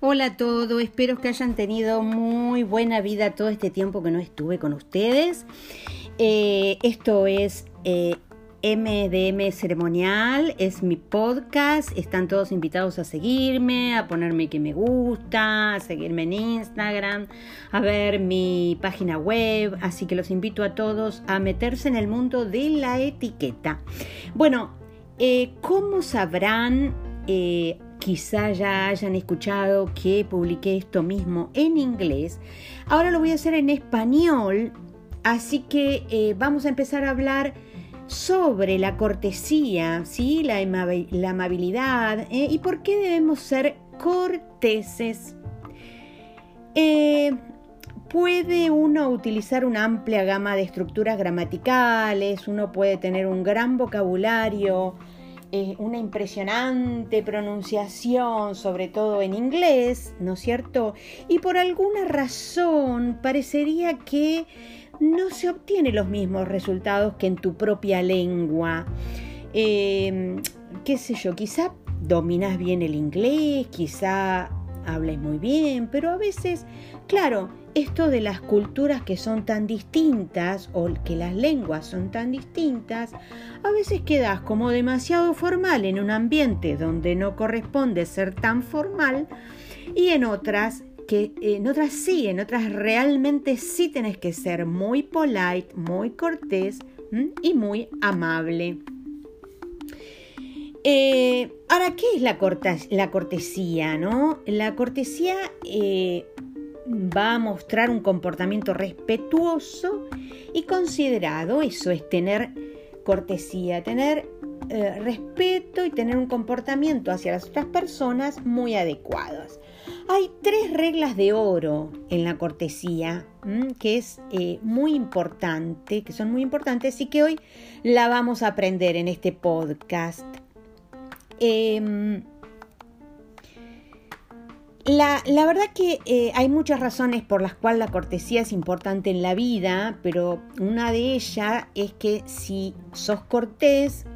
Hola a todos, espero que hayan tenido muy buena vida todo este tiempo que no estuve con ustedes. Eh, esto es eh, MDM Ceremonial, es mi podcast, están todos invitados a seguirme, a ponerme que me gusta, a seguirme en Instagram, a ver mi página web, así que los invito a todos a meterse en el mundo de la etiqueta. Bueno, eh, ¿cómo sabrán? Quizá ya hayan escuchado que publiqué esto mismo en inglés. Ahora lo voy a hacer en español, así que eh, vamos a empezar a hablar sobre la cortesía, ¿sí? la, amabilidad ¿eh? y por qué debemos ser corteses. Eh, puede uno utilizar una amplia gama de estructuras gramaticales, uno puede tener un gran vocabulario, eh, una impresionante pronunciación, sobre todo en inglés, ¿no es cierto? Y por alguna razón parecería que no se obtienen los mismos resultados que en tu propia lengua. Em, qué sé yo, quizá dominas bien el inglés, quizá hables muy bien, pero a veces, claro, esto de las culturas que son tan distintas o que las lenguas son tan distintas, a veces quedas como demasiado formal en un ambiente donde no corresponde ser tan formal y en otras que en otras sí, en otras realmente sí tenés que ser muy polite, muy cortés y muy amable. Eh, ahora, ¿qué es la, cortesía? No? La cortesía eh, va a mostrar un comportamiento respetuoso y considerado. Eso es tener cortesía, tener eh, respeto y tener un comportamiento hacia las otras personas muy adecuados. Hay tres reglas de oro en la cortesía que es muy importante, que son muy importantes y que hoy la vamos a aprender en este podcast. Em, la, verdad que eh, hay muchas razones por las cuales la cortesía es importante en la vida, pero una de ellas es que si sos cortés,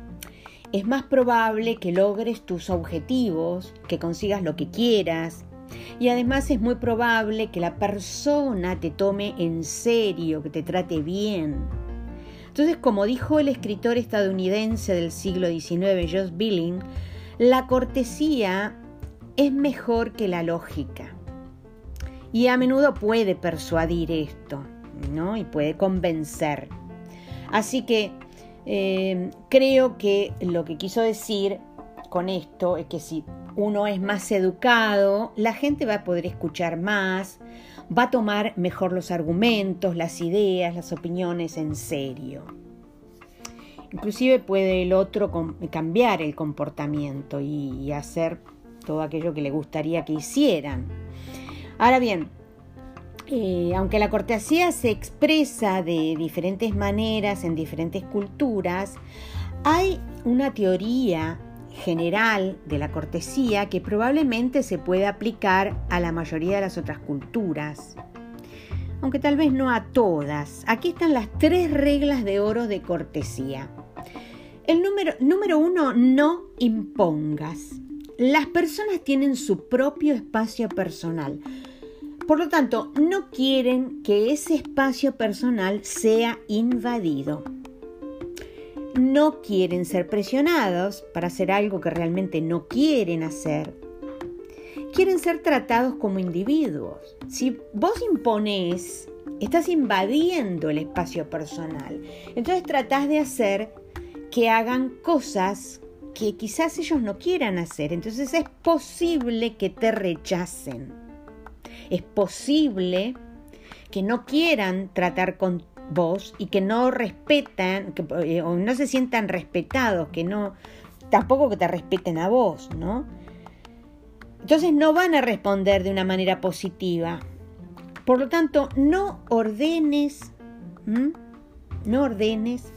es más probable que logres tus objetivos, que consigas lo que quieras. Y además es muy probable que la persona te tome en serio, que te trate bien. Entonces, como dijo el escritor estadounidense del siglo XIX, Josh Billing, la cortesía es mejor que la lógica. Y a menudo puede persuadir esto, ¿no? Y puede convencer. Así que eh, creo que lo que quiso decir con esto es que si uno es más educado, la gente va a poder escuchar más, va a tomar mejor los argumentos, las ideas, las opiniones en serio. Inclusive puede el otro cambiar el comportamiento y hacer todo aquello que le gustaría que hicieran. Ahora bien, eh, aunque la cortesía se expresa de diferentes maneras en diferentes culturas, hay una teoría general de la cortesía que probablemente se puede aplicar a la mayoría de las otras culturas, aunque tal vez no a todas. Aquí están las tres reglas de oro de cortesía. El número, número uno, no impongas. Las personas tienen su propio espacio personal. Por lo tanto, no quieren que ese espacio personal sea invadido. No quieren ser presionados para hacer algo que realmente no quieren hacer. Quieren ser tratados como individuos. Si vos impones, estás invadiendo el espacio personal. Entonces tratás de hacer que hagan cosas que quizás ellos no quieran hacer. Entonces es posible que te rechacen. Es posible que no quieran tratar con vos y que no respetan que, eh, o no se sientan respetados, que no tampoco que te respeten a vos, ¿no? Entonces no van a responder de una manera positiva. Por lo tanto, no ordenes, no ordenes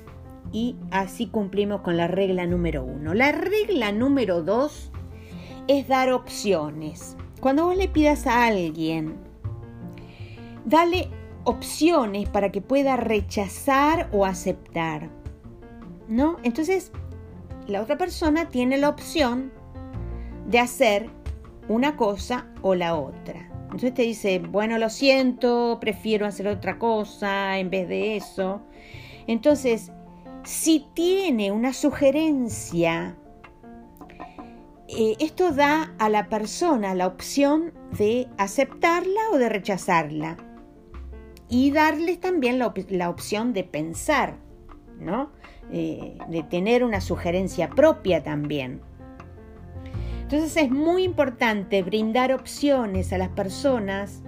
y así cumplimos con la regla número uno. La regla número dos es dar opciones. Cuando vos le pidas a alguien, dale opciones para que pueda rechazar o aceptar. ¿No? Entonces, la otra persona tiene la opción de hacer una cosa o la otra. Entonces te dice, bueno, lo siento, prefiero hacer otra cosa en vez de eso. Entonces, si tiene una sugerencia, eh, esto da a la persona la opción de aceptarla o de rechazarla. Y darles también la, opción de pensar, ¿no? Eh, de tener una sugerencia propia también. Entonces es muy importante brindar opciones a las personas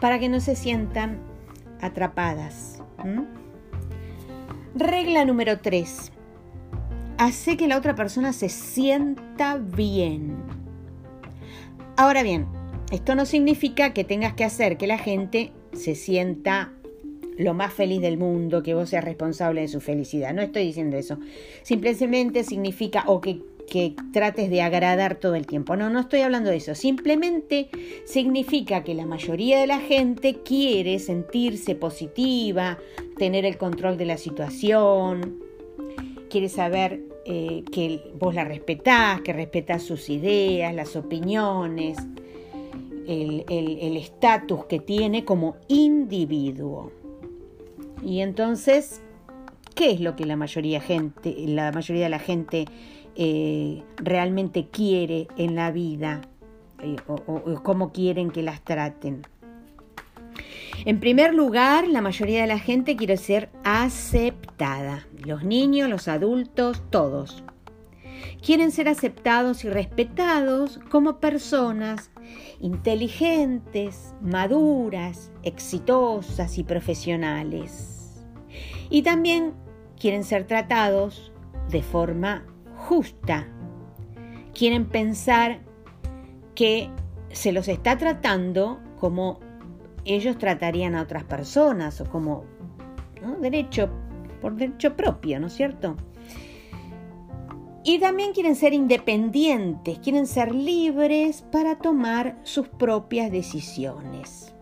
para que no se sientan atrapadas. Regla número 3. Hace que la otra persona se sienta bien. Ahora bien, esto no significa que tengas que hacer que la gente se sienta lo más feliz del mundo, que vos seas responsable de su felicidad. No estoy diciendo eso. Simplemente significa o que que trates de agradar todo el tiempo. No, no estoy hablando de eso. Simplemente significa que la mayoría de la gente quiere sentirse positiva, tener el control de la situación, quiere saber eh, que vos la respetás, que respetás sus ideas, las opiniones, el estatus que tiene como individuo. Y entonces, ¿qué es lo que la mayoría, gente, la mayoría de la gente eh, realmente quiere en la vida eh, o, cómo quieren que las traten. En primer lugar, la mayoría de la gente quiere ser aceptada. Los niños, los adultos, todos. Quieren ser aceptados y respetados como personas inteligentes, maduras, exitosas y profesionales. Y también quieren ser tratados de forma justa. Quieren pensar que se los está tratando como ellos tratarían a otras personas o como derecho por derecho propio, ¿no es cierto? Y también quieren ser independientes, quieren ser libres para tomar sus propias decisiones.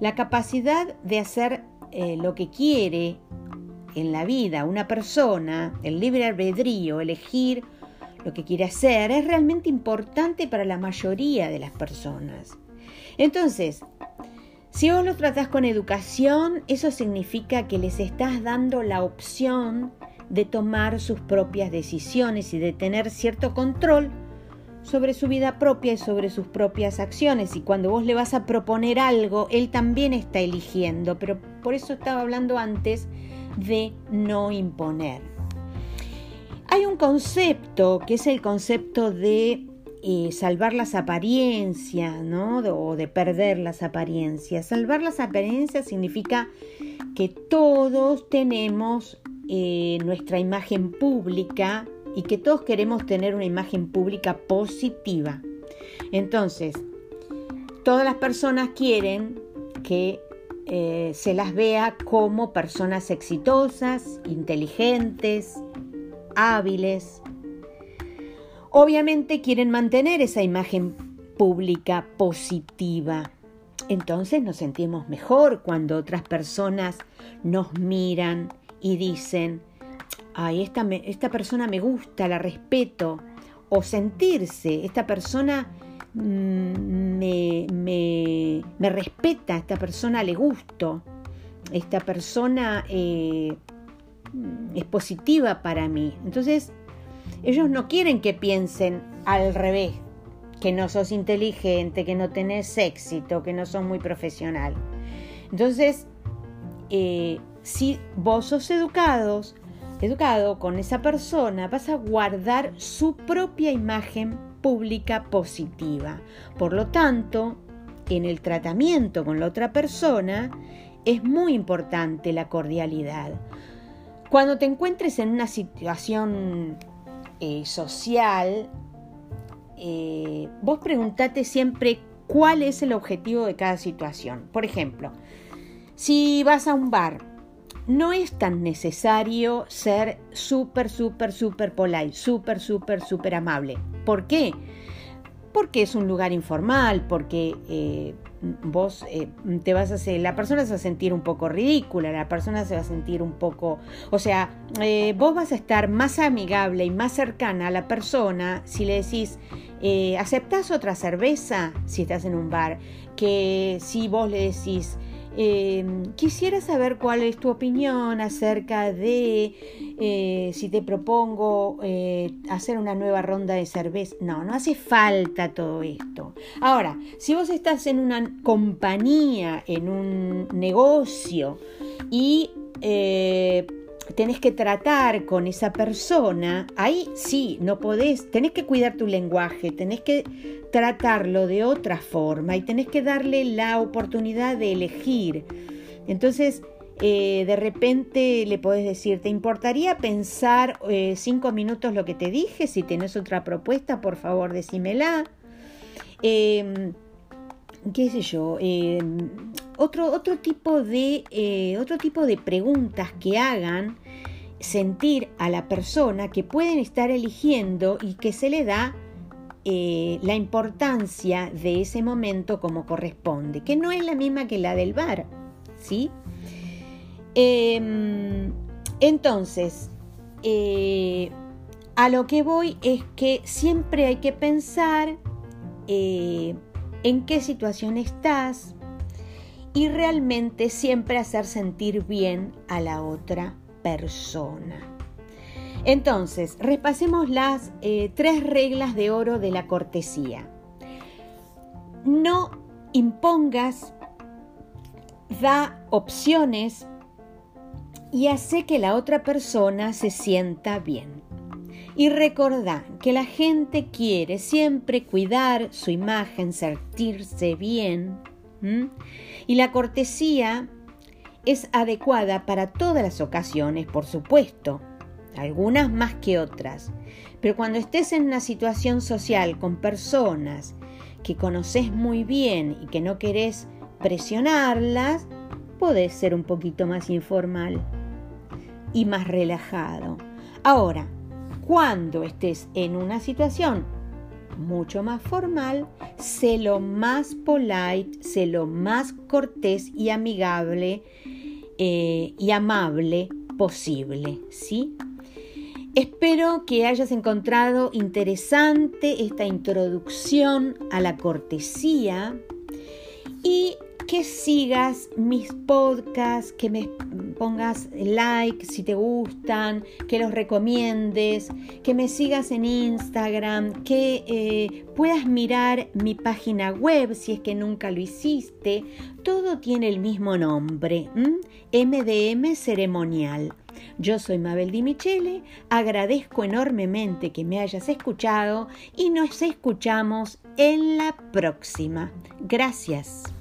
La capacidad de hacer eh, lo que quiere en la vida una persona, el libre albedrío, elegir lo que quiere hacer, es realmente importante para la mayoría de las personas. Entonces, si vos los tratás con educación, eso significa que les estás dando la opción de tomar sus propias decisiones y de tener cierto control sobre su vida propia y sobre sus propias acciones. Y cuando vos le vas a proponer algo, él también está eligiendo. Pero por eso estaba hablando antes de no imponer. Hay un concepto que es el concepto de eh, salvar las apariencias, ¿no? o de perder las apariencias. Salvar las apariencias significa que todos tenemos eh, nuestra imagen pública y que todos queremos tener una imagen pública positiva. Entonces, todas las personas quieren que eh, se las vea como personas exitosas, inteligentes, hábiles. Obviamente quieren mantener esa imagen pública positiva. Entonces nos sentimos mejor cuando otras personas nos miran y dicen, ay, esta, esta persona me gusta, la respeto. O sentirse, esta persona Mm, me, me, me respeta, esta persona le gusto, esta persona eh, es positiva para mí. Entonces, ellos no quieren que piensen al revés, que no sos inteligente, que no tenés éxito, que no sos muy profesional. Entonces, eh, si vos sos educados, educado con esa persona, vas a guardar su propia imagen pública positiva. Por lo tanto, en el tratamiento con la otra persona es muy importante la cordialidad. Cuando te encuentres en una situación eh, social, eh, vos preguntate siempre cuál es el objetivo de cada situación. Por ejemplo, si vas a un bar, no es tan necesario ser súper, súper, súper polite, súper, súper, súper amable. ¿Por qué? Porque es un lugar informal, porque eh, vos eh, te vas a hacer, la persona se va a sentir un poco ridícula, la persona se va a sentir un poco, o sea, eh, vos vas a estar más amigable y más cercana a la persona si le decís, eh, ¿aceptás otra cerveza si estás en un bar? Que si vos le decís, Em, quisiera saber cuál es tu opinión acerca de eh, si te propongo eh, hacer una nueva ronda de cerveza. No, no hace falta todo esto. Ahora, si vos estás en una compañía, en un negocio y eh, tenés que tratar con esa persona, ahí sí, no podés, tenés que cuidar tu lenguaje, tenés que tratarlo de otra forma y tenés que darle la oportunidad de elegir. Entonces, eh, de repente le podés decir, ¿te importaría pensar eh, cinco minutos lo que te dije? Si tenés otra propuesta, por favor, decímela. Em, ¿Qué sé yo? Otro, otro, tipo de, eh, otro tipo de preguntas que hagan sentir a la persona que pueden estar eligiendo y que se le da eh, la importancia de ese momento como corresponde, que no es la misma que la del bar, ¿sí? Em, entonces, eh, a lo que voy es que siempre hay que pensar en qué situación estás, y realmente siempre hacer sentir bien a la otra persona. Entonces, repasemos las eh, tres reglas de oro de la cortesía. No impongas, da opciones y hace que la otra persona se sienta bien. Y recordá que la gente quiere siempre cuidar su imagen, sentirse bien. Y la cortesía es adecuada para todas las ocasiones, por supuesto, algunas más que otras. Pero cuando estés en una situación social con personas que conoces muy bien y que no querés presionarlas, podés ser un poquito más informal y más relajado. Ahora, cuando estés en una situación mucho más formal, sé lo más polite, sé lo más cortés y amigable eh, y amable posible, ¿sí? Espero que hayas encontrado interesante esta introducción a la cortesía y que sigas mis podcasts, que me pongas like si te gustan, que los recomiendes, que me sigas en Instagram, que eh, puedas mirar mi página web si es que nunca lo hiciste. Todo tiene el mismo nombre, MDM Ceremonial. Yo soy Mabel Di Michele, agradezco enormemente que me hayas escuchado y nos escuchamos en la próxima. Gracias.